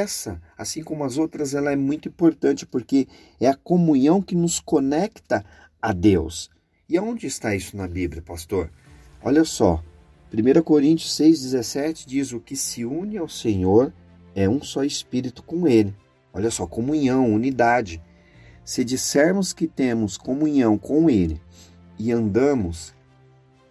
essa, assim como as outras, ela é muito importante porque é a comunhão que nos conecta a Deus. E aonde está isso na Bíblia, pastor? Olha só, 1 Coríntios 6,17 diz: O que se une ao Senhor é um só espírito com Ele. Olha só, comunhão, unidade. Se dissermos que temos comunhão com Ele e andamos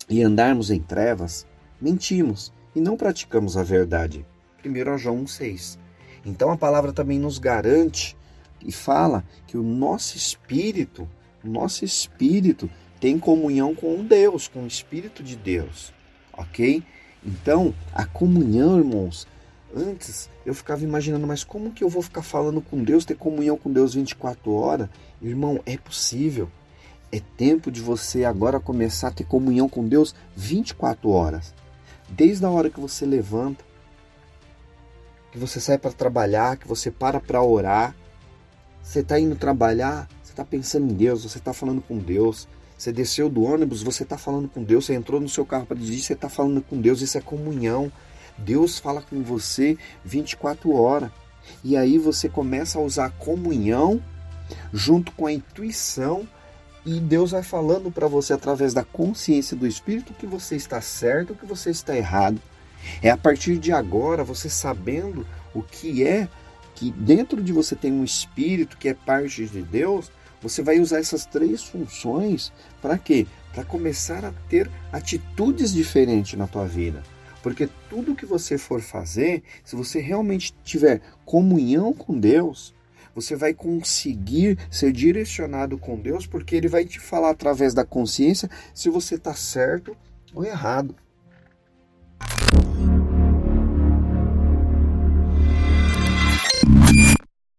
e andarmos em trevas, mentimos e não praticamos a verdade. 1 João 1,6. Então a palavra também nos garante e fala que o nosso espírito, o nosso espírito tem comunhão com Deus, com o Espírito de Deus, ok? Então a comunhão, irmãos, antes eu ficava imaginando, mas como que eu vou ficar falando com Deus, ter comunhão com Deus 24 horas? Irmão, é possível. É tempo de você agora começar a ter comunhão com Deus 24 horas. Desde a hora que você levanta, que você sai para trabalhar, que você para para orar, você está indo trabalhar, você está pensando em Deus, você está falando com Deus. Você desceu do ônibus, você está falando com Deus. Você entrou no seu carro para dirigir, você está falando com Deus. Isso é comunhão. Deus fala com você 24 horas. E aí você começa a usar a comunhão junto com a intuição e Deus vai falando para você através da consciência do Espírito que você está certo, que você está errado. É a partir de agora, você sabendo o que é, que dentro de você tem um espírito que é parte de Deus, você vai usar essas três funções para quê? Para começar a ter atitudes diferentes na tua vida. Porque tudo que você for fazer, se você realmente tiver comunhão com Deus, você vai conseguir ser direcionado com Deus, porque Ele vai te falar através da consciência se você está certo ou errado.